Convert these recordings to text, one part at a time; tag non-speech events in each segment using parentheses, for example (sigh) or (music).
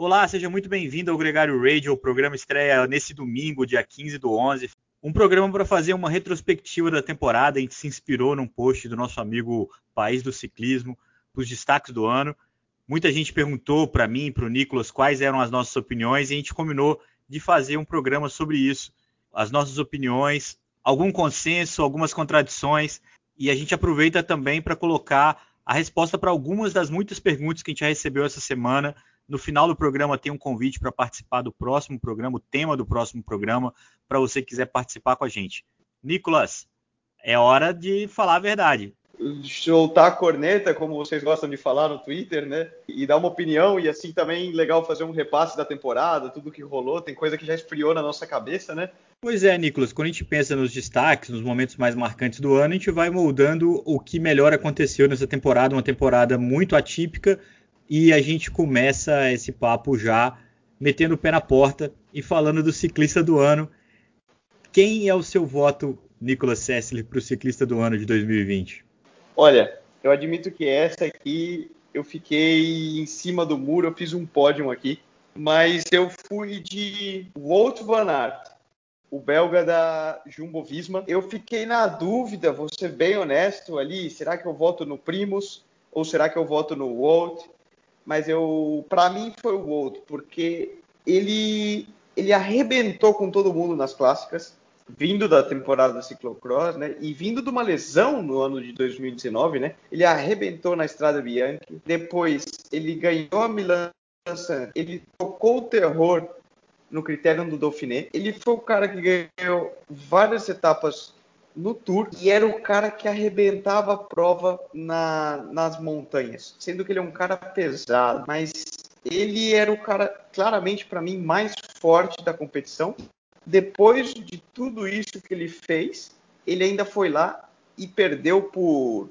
Olá, seja muito bem-vindo ao Gregário Radio, o programa estreia nesse domingo, dia 15 do 11. Um programa para fazer uma retrospectiva da temporada. A gente se inspirou num post do nosso amigo País do Ciclismo, os destaques do ano. Muita gente perguntou para mim e para o Nicolas quais eram as nossas opiniões e a gente combinou de fazer um programa sobre isso. As nossas opiniões, algum consenso, algumas contradições. E a gente aproveita também para colocar a resposta para algumas das muitas perguntas que a gente recebeu essa semana no final do programa tem um convite para participar do próximo programa, o tema do próximo programa, para você quiser participar com a gente. Nicolas, é hora de falar a verdade. Soltar a corneta, como vocês gostam de falar no Twitter, né? E dar uma opinião, e assim também legal fazer um repasse da temporada, tudo que rolou, tem coisa que já esfriou na nossa cabeça, né? Pois é, Nicolas, quando a gente pensa nos destaques, nos momentos mais marcantes do ano, a gente vai moldando o que melhor aconteceu nessa temporada, uma temporada muito atípica, e a gente começa esse papo já metendo o pé na porta e falando do ciclista do ano. Quem é o seu voto, Nicolas Sessler, para o ciclista do ano de 2020? Olha, eu admito que essa aqui eu fiquei em cima do muro, eu fiz um pódio aqui, mas eu fui de Wout van Aert, o belga da Jumbo Visma. Eu fiquei na dúvida, vou ser bem honesto ali, será que eu voto no Primus ou será que eu voto no Wout? Mas eu, para mim foi o Gold, porque ele ele arrebentou com todo mundo nas clássicas, vindo da temporada da ciclocross, né? E vindo de uma lesão no ano de 2019, né? Ele arrebentou na Estrada Bianchi. Depois ele ganhou a Milan ele tocou o terror no critério do Dauphiné. Ele foi o cara que ganhou várias etapas no Tour e era o cara que arrebentava a prova na, nas montanhas, sendo que ele é um cara pesado, mas ele era o cara claramente para mim mais forte da competição. Depois de tudo isso que ele fez, ele ainda foi lá e perdeu por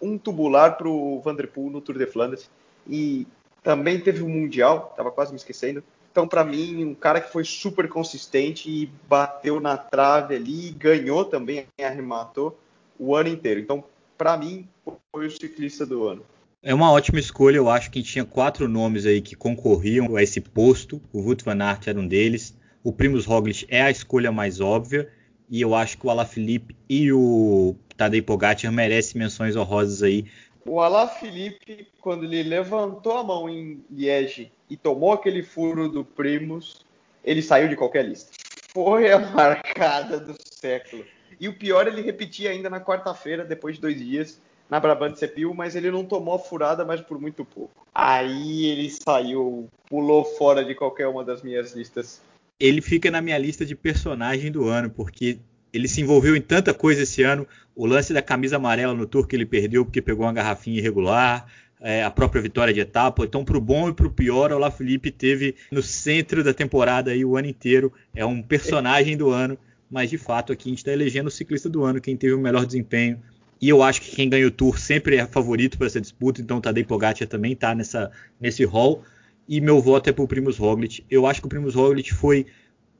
um tubular para o Vanderpool no Tour de Flandres e também teve o um Mundial, estava quase me esquecendo. Então, para mim, um cara que foi super consistente e bateu na trave ali, ganhou também, arrematou o ano inteiro. Então, para mim, foi o ciclista do ano. É uma ótima escolha, eu acho que tinha quatro nomes aí que concorriam a esse posto. O Wout van Aert era um deles. O Primus Roglic é a escolha mais óbvia e eu acho que o Alaphilippe e o Tadej Pogacar merecem menções honrosas aí o Alaphilippe, quando ele levantou a mão em Liege e tomou aquele furo do Primus, ele saiu de qualquer lista. Foi a marcada do século. E o pior, ele repetia ainda na quarta-feira, depois de dois dias, na Brabant Cepil, mas ele não tomou a furada, mas por muito pouco. Aí ele saiu, pulou fora de qualquer uma das minhas listas. Ele fica na minha lista de personagem do ano, porque ele se envolveu em tanta coisa esse ano. O lance da camisa amarela no Tour que ele perdeu porque pegou uma garrafinha irregular, é, a própria vitória de etapa. Então, para o bom e para o pior, o Felipe teve no centro da temporada aí o ano inteiro. É um personagem do ano, mas de fato aqui a gente está elegendo o ciclista do ano, quem teve o melhor desempenho. E eu acho que quem ganha o Tour sempre é favorito para essa disputa, então o Tadej Pogacar também está nesse hall. E meu voto é para o Primus Roglic. Eu acho que o Primus Roglic foi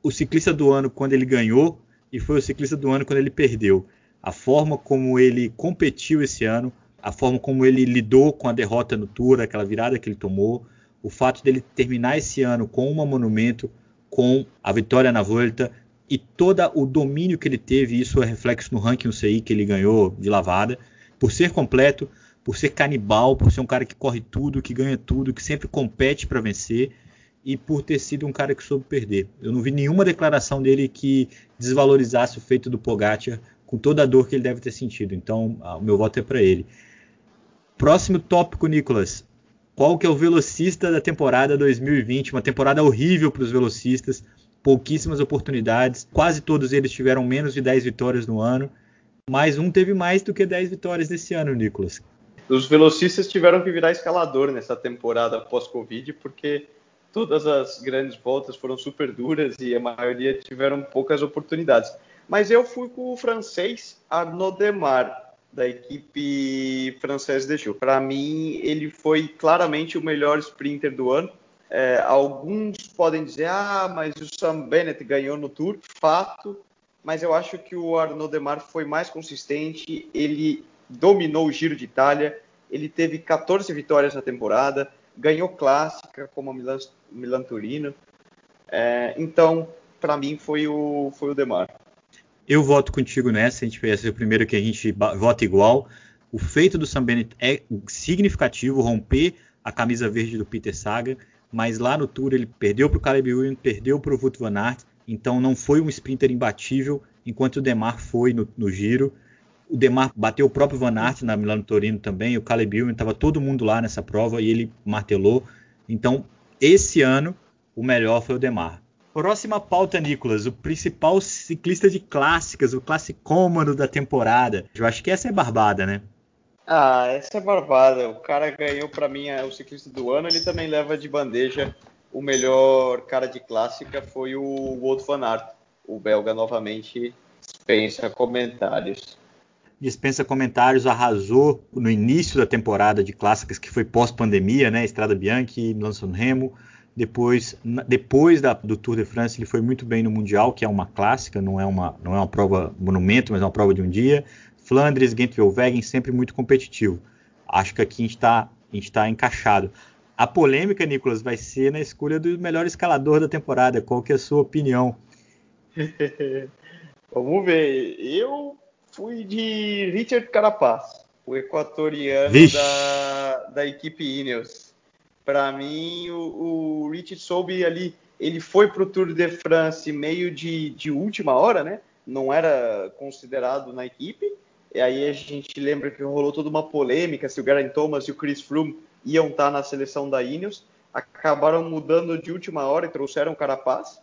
o ciclista do ano quando ele ganhou, e foi o ciclista do ano quando ele perdeu. A forma como ele competiu esse ano, a forma como ele lidou com a derrota no Tour, aquela virada que ele tomou, o fato dele terminar esse ano com uma monumento, com a vitória na Volta e todo o domínio que ele teve, isso é reflexo no ranking UCI que ele ganhou de lavada, por ser completo, por ser canibal, por ser um cara que corre tudo, que ganha tudo, que sempre compete para vencer e por ter sido um cara que soube perder. Eu não vi nenhuma declaração dele que desvalorizasse o feito do Pogacar com toda a dor que ele deve ter sentido. Então, o meu voto é para ele. Próximo tópico, Nicolas. Qual que é o velocista da temporada 2020? Uma temporada horrível para os velocistas, pouquíssimas oportunidades, quase todos eles tiveram menos de 10 vitórias no ano, mas um teve mais do que 10 vitórias nesse ano, Nicolas. Os velocistas tiveram que virar escalador nessa temporada pós-Covid, porque todas as grandes voltas foram super duras e a maioria tiveram poucas oportunidades. Mas eu fui com o francês Arnaud Demar, da equipe francesa de Gil. Para mim, ele foi claramente o melhor sprinter do ano. É, alguns podem dizer, ah, mas o Sam Bennett ganhou no Tour. Fato, mas eu acho que o Arnaud Demar foi mais consistente, ele dominou o Giro de Itália, ele teve 14 vitórias na temporada, ganhou clássica como a Milan, Milan Turino. É, então, para mim, foi o, foi o Demar. Eu voto contigo nessa, a gente vai o primeiro que a gente vota igual. O feito do Sam Bennett é significativo, romper a camisa verde do Peter Sagan, mas lá no Tour ele perdeu para o Caleb Ewan, perdeu para o Wout van Aert, então não foi um sprinter imbatível, enquanto o Demar foi no, no Giro. O Demar bateu o próprio Van Aert na Milano Torino também, o Caleb Ewan, estava todo mundo lá nessa prova e ele martelou. Então, esse ano, o melhor foi o Demar. Próxima pauta, Nicolas, o principal ciclista de clássicas, o classicômano da temporada. Eu acho que essa é barbada, né? Ah, essa é barbada. O cara ganhou para mim é o ciclista do ano, ele também leva de bandeja o melhor cara de clássica foi o Wout van Aert. O belga novamente dispensa comentários. Dispensa comentários, arrasou no início da temporada de clássicas, que foi pós-pandemia, né? Estrada Bianchi, Lançon Remo. Depois, depois da, do Tour de France, ele foi muito bem no Mundial, que é uma clássica, não é uma, não é uma prova monumento, mas é uma prova de um dia. Flandres, Gent-Wevelgem, sempre muito competitivo. Acho que aqui a gente está tá encaixado. A polêmica, Nicolas, vai ser na escolha do melhor escalador da temporada. Qual que é a sua opinião? (laughs) Vamos ver. Eu fui de Richard Carapaz, o equatoriano da, da equipe Ineos para mim, o, o Rich soube ali, ele foi para o Tour de France meio de, de última hora, né? Não era considerado na equipe. E aí a gente lembra que rolou toda uma polêmica se o Geraint Thomas e o Chris Froome iam estar tá na seleção da Ineos. Acabaram mudando de última hora e trouxeram o Carapaz.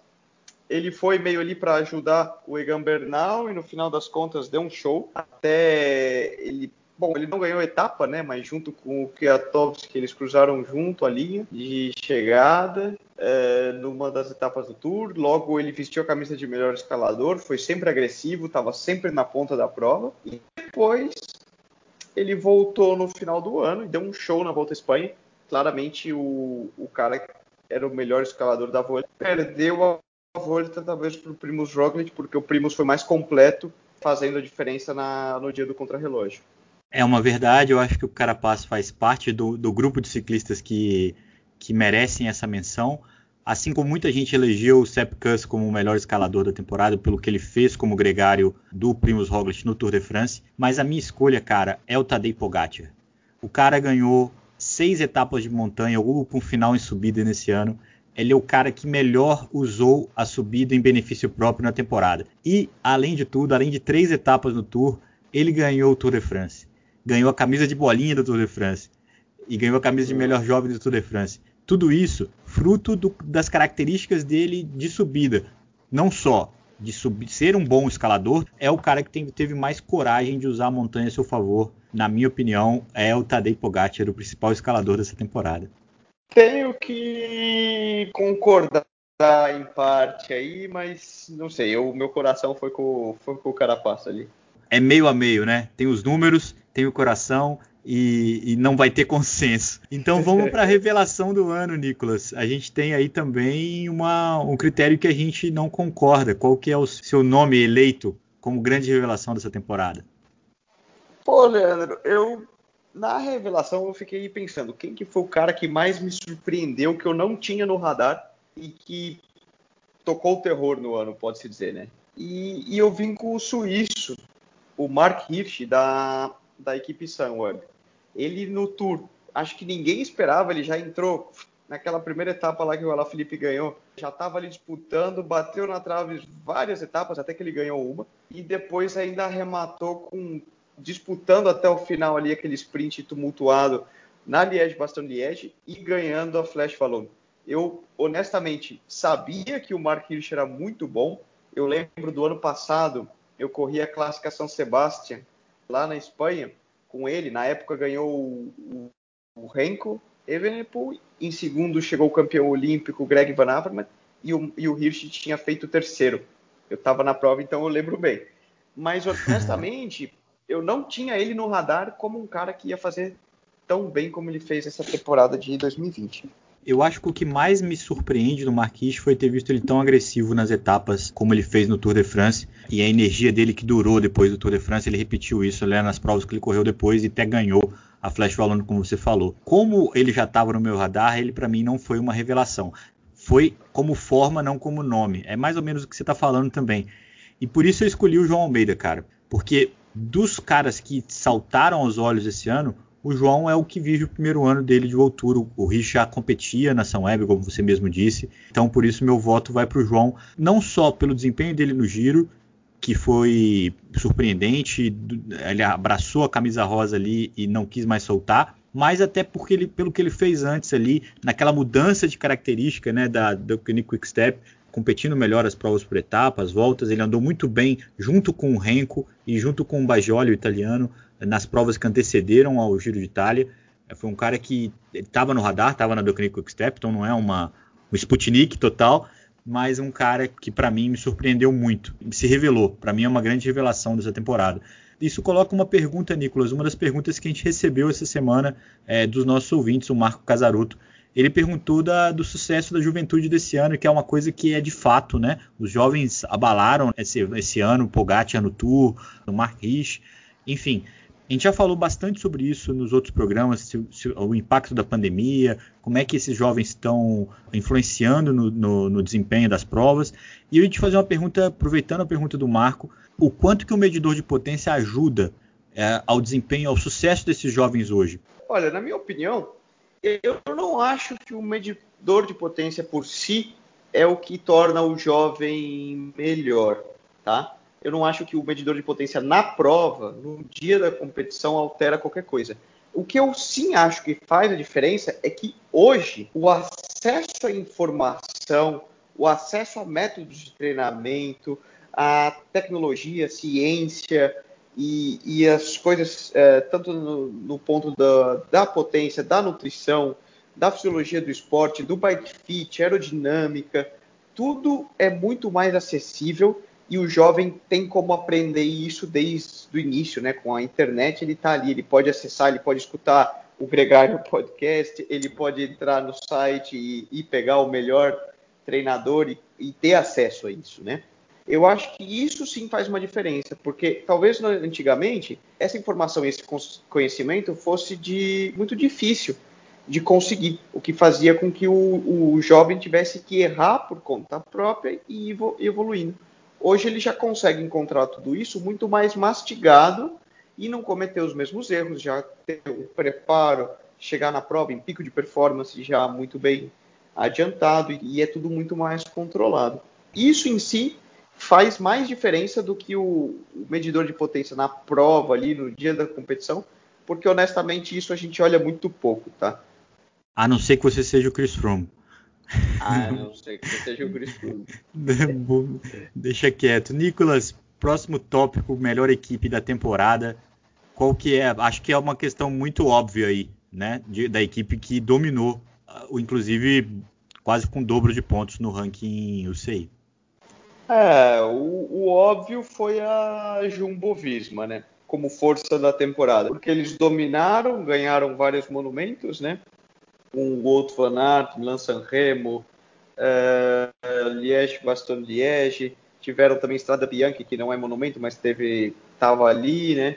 Ele foi meio ali para ajudar o Egan Bernal e no final das contas deu um show. Até ele Bom, ele não ganhou etapa, né? Mas junto com o Kwiatkowski, eles cruzaram junto a linha de chegada é, numa das etapas do Tour. Logo, ele vestiu a camisa de melhor escalador, foi sempre agressivo, estava sempre na ponta da prova. E depois ele voltou no final do ano e deu um show na Volta à Espanha. Claramente, o, o cara era o melhor escalador da Volta. Perdeu a Volta, talvez, para o Primus Roglic, porque o Primus foi mais completo, fazendo a diferença na, no dia do contrarrelógio. É uma verdade, eu acho que o Carapaz faz parte do, do grupo de ciclistas que, que merecem essa menção. Assim como muita gente elegeu o Sepp Kuss como o melhor escalador da temporada pelo que ele fez como gregário do Primus Roglic no Tour de France, mas a minha escolha, cara, é o Tadej Pogacar. O cara ganhou seis etapas de montanha ou com final em subida nesse ano. Ele é o cara que melhor usou a subida em benefício próprio na temporada. E, além de tudo, além de três etapas no Tour, ele ganhou o Tour de France ganhou a camisa de bolinha do Tour de France e ganhou a camisa de melhor jovem do Tour de France. Tudo isso fruto do, das características dele de subida. Não só de ser um bom escalador, é o cara que tem, teve mais coragem de usar a montanha a seu favor. Na minha opinião, é o Tadej Pogacar, o principal escalador dessa temporada. Tenho que concordar em parte aí, mas não sei, o meu coração foi com, foi com o Carapaz ali. É meio a meio, né? Tem os números, tem o coração e, e não vai ter consenso. Então vamos para a (laughs) revelação do ano, Nicolas. A gente tem aí também uma, um critério que a gente não concorda. Qual que é o seu nome eleito como grande revelação dessa temporada? Pô, Leandro, eu na revelação eu fiquei pensando quem que foi o cara que mais me surpreendeu que eu não tinha no radar e que tocou o terror no ano, pode-se dizer, né? E, e, eu vim com o suíço, o Mark Hirsch da da equipe Sunweb. Ele no Tour, acho que ninguém esperava, ele já entrou naquela primeira etapa lá que o Felipe ganhou, já estava ali disputando, bateu na trave várias etapas, até que ele ganhou uma, e depois ainda arrematou com disputando até o final ali aquele sprint tumultuado na Liège-Bastogne-Liège e ganhando a Flash Vallon. Eu, honestamente, sabia que o Mark Hirsch era muito bom. Eu lembro do ano passado, eu corri a clássica São Sebastião lá na Espanha com ele. Na época ganhou o, o Renko Evenepoel. Em segundo chegou o campeão olímpico Greg Van Avermaet e o, e o Hirsch tinha feito o terceiro. Eu estava na prova, então eu lembro bem. Mas honestamente, eu não tinha ele no radar como um cara que ia fazer tão bem como ele fez essa temporada de 2020. Eu acho que o que mais me surpreende no Marquis foi ter visto ele tão agressivo nas etapas como ele fez no Tour de France e a energia dele que durou depois do Tour de France. Ele repetiu isso né, nas provas que ele correu depois e até ganhou a Flash falando como você falou. Como ele já estava no meu radar, ele para mim não foi uma revelação. Foi como forma, não como nome. É mais ou menos o que você está falando também. E por isso eu escolhi o João Almeida, cara. Porque dos caras que saltaram aos olhos esse ano, o João é o que vive o primeiro ano dele de Voltura. O Rich já competia na São Web, como você mesmo disse. Então, por isso, meu voto vai para o João, não só pelo desempenho dele no giro, que foi surpreendente, ele abraçou a camisa rosa ali e não quis mais soltar, mas até porque ele, pelo que ele fez antes ali, naquela mudança de característica né, da, do Quick Step, competindo melhor as provas por etapas, voltas, ele andou muito bem junto com o Renko e junto com o Bajoli, o italiano, nas provas que antecederam ao Giro de Itália. É, foi um cara que estava no radar, estava na Docanic Quick Step, então não é uma, um Sputnik total, mas um cara que para mim me surpreendeu muito, se revelou. Para mim é uma grande revelação dessa temporada. Isso coloca uma pergunta, Nicolas, uma das perguntas que a gente recebeu essa semana é, dos nossos ouvintes, o Marco Casaruto. Ele perguntou da, do sucesso da juventude desse ano, que é uma coisa que é de fato, né? Os jovens abalaram esse, esse ano, Pogacar no Tour, no Marquis, enfim. A gente já falou bastante sobre isso nos outros programas, se, se, o impacto da pandemia, como é que esses jovens estão influenciando no, no, no, desempenho das provas. E eu ia te fazer uma pergunta, aproveitando a pergunta do Marco, o quanto que o medidor de potência ajuda é, ao desempenho, ao sucesso desses jovens hoje? Olha, na minha opinião, eu não acho que o medidor de potência por si é o que torna o jovem melhor, tá? eu não acho que o medidor de potência na prova, no dia da competição, altera qualquer coisa. O que eu sim acho que faz a diferença é que hoje o acesso à informação, o acesso a métodos de treinamento, a tecnologia, ciência e, e as coisas, é, tanto no, no ponto da, da potência, da nutrição, da fisiologia do esporte, do bike fit, aerodinâmica, tudo é muito mais acessível e o jovem tem como aprender isso desde o início, né? Com a internet ele está ali, ele pode acessar, ele pode escutar o Gregário Podcast, ele pode entrar no site e, e pegar o melhor treinador e, e, ter acesso a isso, né? Eu acho que isso sim faz uma diferença, porque talvez antigamente essa informação, esse conhecimento fosse de muito difícil de conseguir, o que fazia com que o, o jovem tivesse que errar por conta própria e evoluindo. Hoje ele já consegue encontrar tudo isso muito mais mastigado e não cometer os mesmos erros, já ter o preparo, chegar na prova em pico de performance já muito bem adiantado e é tudo muito mais controlado. Isso em si faz mais diferença do que o, medidor de potência na prova ali no dia da competição, porque honestamente isso a gente olha muito pouco, tá? A não ser que você seja o Chris Froome. Ah, não sei que seja o Chris (laughs) Deixa quieto. Nicolas, próximo tópico, melhor equipe da temporada. Qual que é? Acho que é uma questão muito óbvia aí, né? De, da equipe que dominou, uh, inclusive quase com o dobro de pontos no ranking UCI. É, o, o óbvio foi a Jumbo Visma, né? Como força da temporada. Porque eles dominaram, ganharam vários monumentos, né? com Wout van Aert, Milan Sanremo, uh, Liège, Bastogne Liège, tiveram também Estrada Bianchi, que não é monumento, mas teve estava ali, né?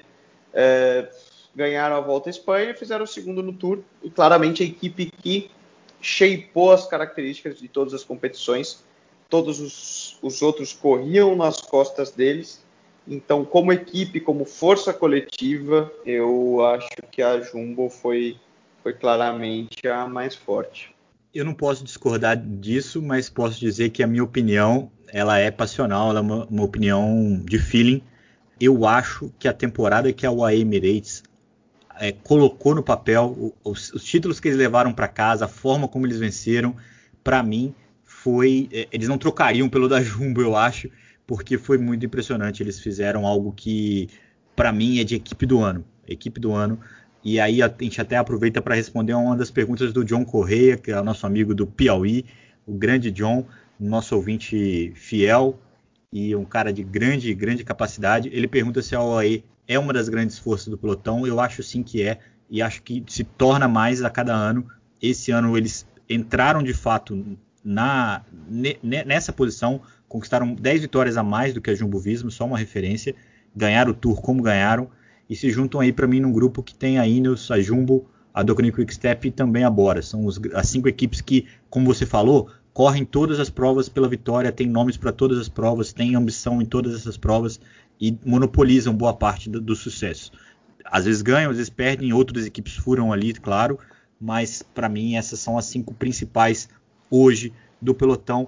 Uh, ganharam a Volta à Espanha e fizeram o segundo no Tour. E claramente a equipe que shapeou as características de todas as competições. Todos os, os outros corriam nas costas deles. Então, como equipe, como força coletiva, eu acho que a Jumbo foi foi claramente a mais forte. Eu não posso discordar disso, mas posso dizer que a minha opinião ela é passional, ela é uma, uma opinião de feeling. Eu acho que a temporada que a UAE Emirates é, colocou no papel, os, os, títulos que eles levaram para casa, a forma como eles venceram, para mim foi. É, eles não trocariam pelo da Jumbo, eu acho, porque foi muito impressionante. Eles fizeram algo que, para mim, é de equipe do ano. Equipe do ano. E aí a gente até aproveita para responder uma das perguntas do John Correia, que é o nosso amigo do Piauí, o grande John, nosso ouvinte fiel e um cara de grande, grande capacidade. Ele pergunta se a OAE é uma das grandes forças do pelotão. Eu acho sim que é, e acho que se torna mais a cada ano. Esse ano eles entraram de fato na, nessa posição, conquistaram 10 vitórias a mais do que a Jumbo Visma, só uma referência, ganharam o Tour como ganharam e se juntam aí para mim num grupo que tem a Ineos, a Jumbo, a Doctrine Quickstep e também a Bora. São os, as cinco equipes que, como você falou, correm todas as provas pela vitória, têm nomes para todas as provas, têm ambição em todas essas provas e monopolizam boa parte do, do sucesso. Às vezes ganham, às vezes perdem, outras equipes furam ali, claro, mas para mim essas são as cinco principais hoje do pelotão.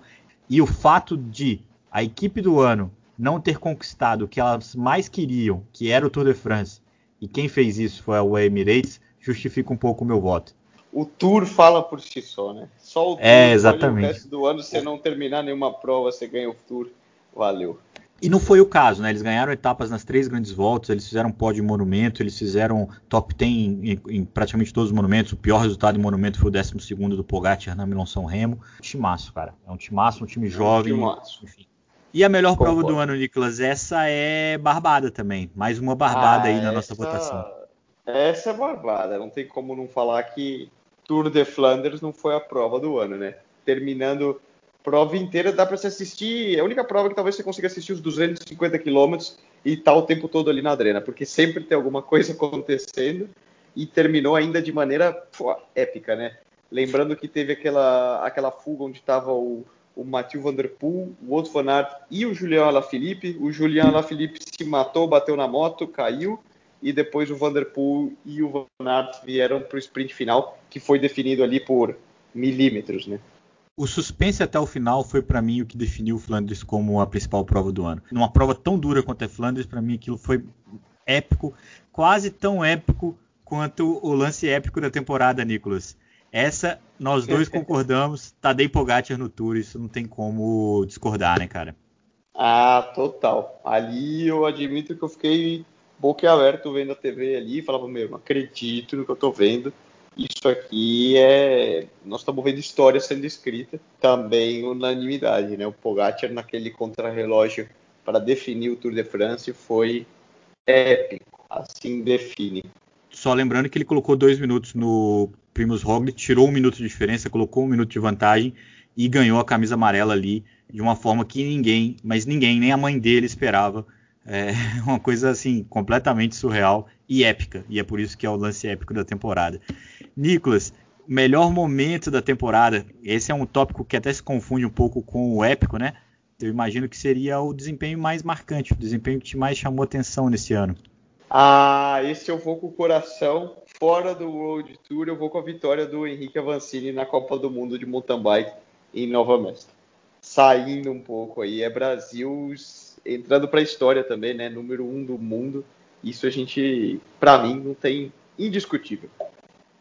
E o fato de a equipe do ano não ter conquistado o que elas mais queriam, que era o Tour de France, e quem fez isso foi a Emirates, justifica um pouco o meu voto. O Tour fala por si só, né? Só o Tour, é, exatamente. o resto do ano, você não terminar nenhuma prova, você ganha o Tour, valeu. E não foi o caso, né? Eles ganharam etapas nas três grandes voltas, eles fizeram pódio em monumento, eles fizeram top 10 em, em, praticamente todos os monumentos. O pior resultado em monumento foi o 12 do Pogacar na Milão São Remo. Timaço, cara. É um timaço, um time jovem. É um. Enfim. E a melhor Concordo. prova do ano, Nicolas, essa é Barbada também. Mais uma Barbada ah, aí na essa, nossa votação. Essa é Barbada. Não tem como não falar que Tour de Flanders não foi a prova do ano, né? Terminando prova inteira dá para se assistir. É a única prova que talvez você consiga assistir os 250 quilômetros e tá o tempo todo ali na adrena, porque sempre tem alguma coisa (laughs) acontecendo e terminou ainda de maneira pô, épica, né? Lembrando que teve aquela, aquela fuga onde estava o, o Mathieu Van Der Poel, o Otto Van Aert e o Julian Alaphilippe. O Julian Alaphilippe se matou, bateu na moto, caiu e depois o Van Der Poel e o Van Aert vieram para o sprint final, que foi definido ali por milímetros, né? O suspense até o final foi para mim o que definiu o Flandres como a principal prova do ano. Numa prova tão dura quanto a Flandres, para mim aquilo foi épico, quase tão épico quanto o lance épico da temporada, Nicolas. Essa nós dois (laughs) concordamos, Tadej Pogacar no Tour, isso não tem como discordar, né, cara? Ah, total. Ali eu admito que eu fiquei boquiaberto vendo a TV ali, falava, meu, não acredito no que eu tô vendo isso aqui é. Nós estamos vendo história sendo escrita, também unanimidade, né? O Pogacar naquele contrarrelógio para definir o Tour de France foi épico, assim define. Só lembrando que ele colocou dois minutos no Primus Roglic, tirou um minuto de diferença, colocou um minuto de vantagem e ganhou a camisa amarela ali de uma forma que ninguém, mas ninguém, nem a mãe dele esperava. É (laughs) uma coisa assim completamente surreal e épica, e é por isso que é o lance épico da temporada. Nicolas, melhor momento da temporada. Esse é um tópico que até se confunde um pouco com o épico, né? Eu imagino que seria o desempenho mais marcante, o desempenho que mais chamou atenção nesse ano. Ah, esse eu vou com o coração. Fora do World Tour, eu vou com a vitória do Henrique Avancini na Copa do Mundo de mountain bike em Nova Mestra. Saindo um pouco aí, é Brasil entrando para a história também, né? Número um do mundo. Isso a gente, para mim, não tem indiscutível.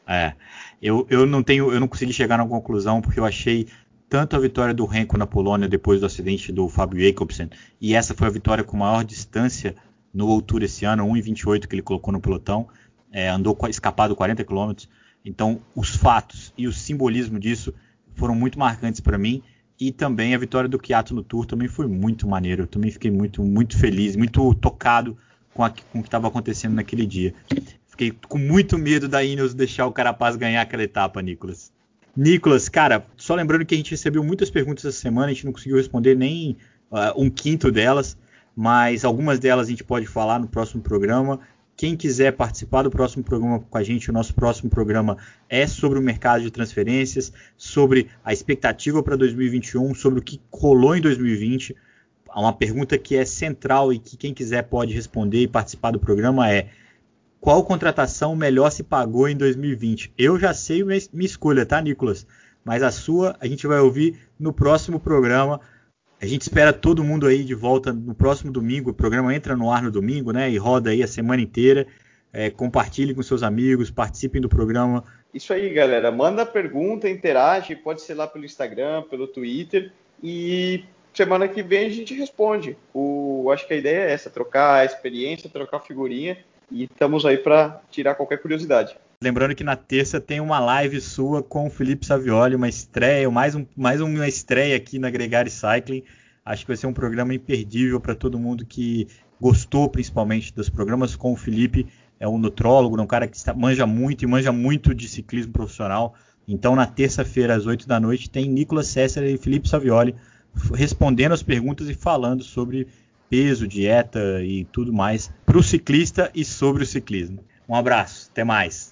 É, eu, eu não tenho, eu não consegui chegar na conclusão porque eu achei tanto a vitória do Renko na Polônia depois do acidente do Fábio Jacobsen e essa foi a vitória com maior distância no Outur esse ano, 1,28 que ele colocou no pelotão, é, andou escapado 40 km. Então, os fatos e o simbolismo disso foram muito marcantes para mim e também a vitória do Kiato no Tour também foi muito maneiro. Eu também fiquei muito, muito feliz, muito tocado com, a, com o que estava acontecendo naquele dia. Fiquei com muito medo da Ineos deixar o Carapaz ganhar aquela etapa, Nicolas. Nicolas, cara, só lembrando que a gente recebeu muitas perguntas essa semana, a gente não conseguiu responder nem uh, um quinto delas, mas algumas delas a gente pode falar no próximo programa. Quem quiser participar do próximo programa com a gente, o nosso próximo programa é sobre o mercado de transferências, sobre a expectativa para 2021, sobre o que rolou em 2020. Uma pergunta que é central e que quem quiser pode responder e participar do programa é: qual contratação melhor se pagou em 2020. Eu já sei minha, escolha, tá, Nicolas? Mas a sua a gente vai ouvir no próximo programa. A gente espera todo mundo aí de volta no próximo domingo. O programa entra no ar no domingo, né? E roda aí a semana inteira. É, compartilhe com seus amigos, participem do programa. Isso aí, galera. Manda pergunta, interage. Pode ser lá pelo Instagram, pelo Twitter. E semana que vem a gente responde. O, acho que a ideia é essa: trocar a experiência, trocar figurinha e estamos aí para tirar qualquer curiosidade. Lembrando que na terça tem uma live sua com o Felipe Savioli, uma estreia, mais, um, mais uma estreia aqui na Gregário Cycling. Acho que vai ser um programa imperdível para todo mundo que gostou principalmente dos programas com o Felipe. É um nutrólogo, é um cara que manja muito e manja muito de ciclismo profissional. Então, na terça-feira, às 8 da noite, tem Nicolas César e Felipe Savioli respondendo as perguntas e falando sobre peso, dieta e tudo mais para o ciclista e sobre o ciclismo. Um abraço, até mais.